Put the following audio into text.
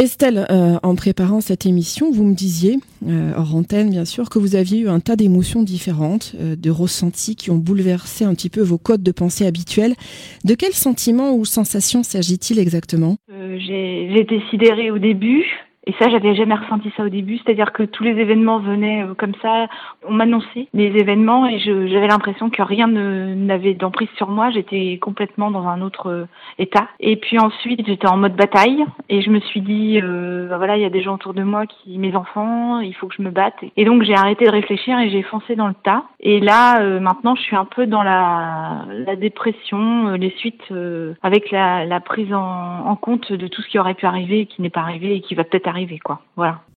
Estelle, euh, en préparant cette émission, vous me disiez, euh, hors antenne bien sûr, que vous aviez eu un tas d'émotions différentes, euh, de ressentis qui ont bouleversé un petit peu vos codes de pensée habituels. De quels sentiments ou sensations s'agit-il exactement? J'ai été sidérée au début, et ça, j'avais jamais ressenti ça au début, c'est-à-dire que tous les événements venaient euh, comme ça, on m'annonçait les événements et j'avais l'impression que rien n'avait d'emprise sur moi, j'étais complètement dans un autre euh, état. Et puis ensuite, j'étais en mode bataille et je me suis dit, euh, bah voilà, il y a des gens autour de moi qui, mes enfants, il faut que je me batte. Et donc j'ai arrêté de réfléchir et j'ai foncé dans le tas. Et là, maintenant, je suis un peu dans la, dépression, les suites avec la, la prise en, en compte de tout ce qui aurait pu arriver et qui n'est pas arrivé et qui va peut-être arriver, quoi. Voilà.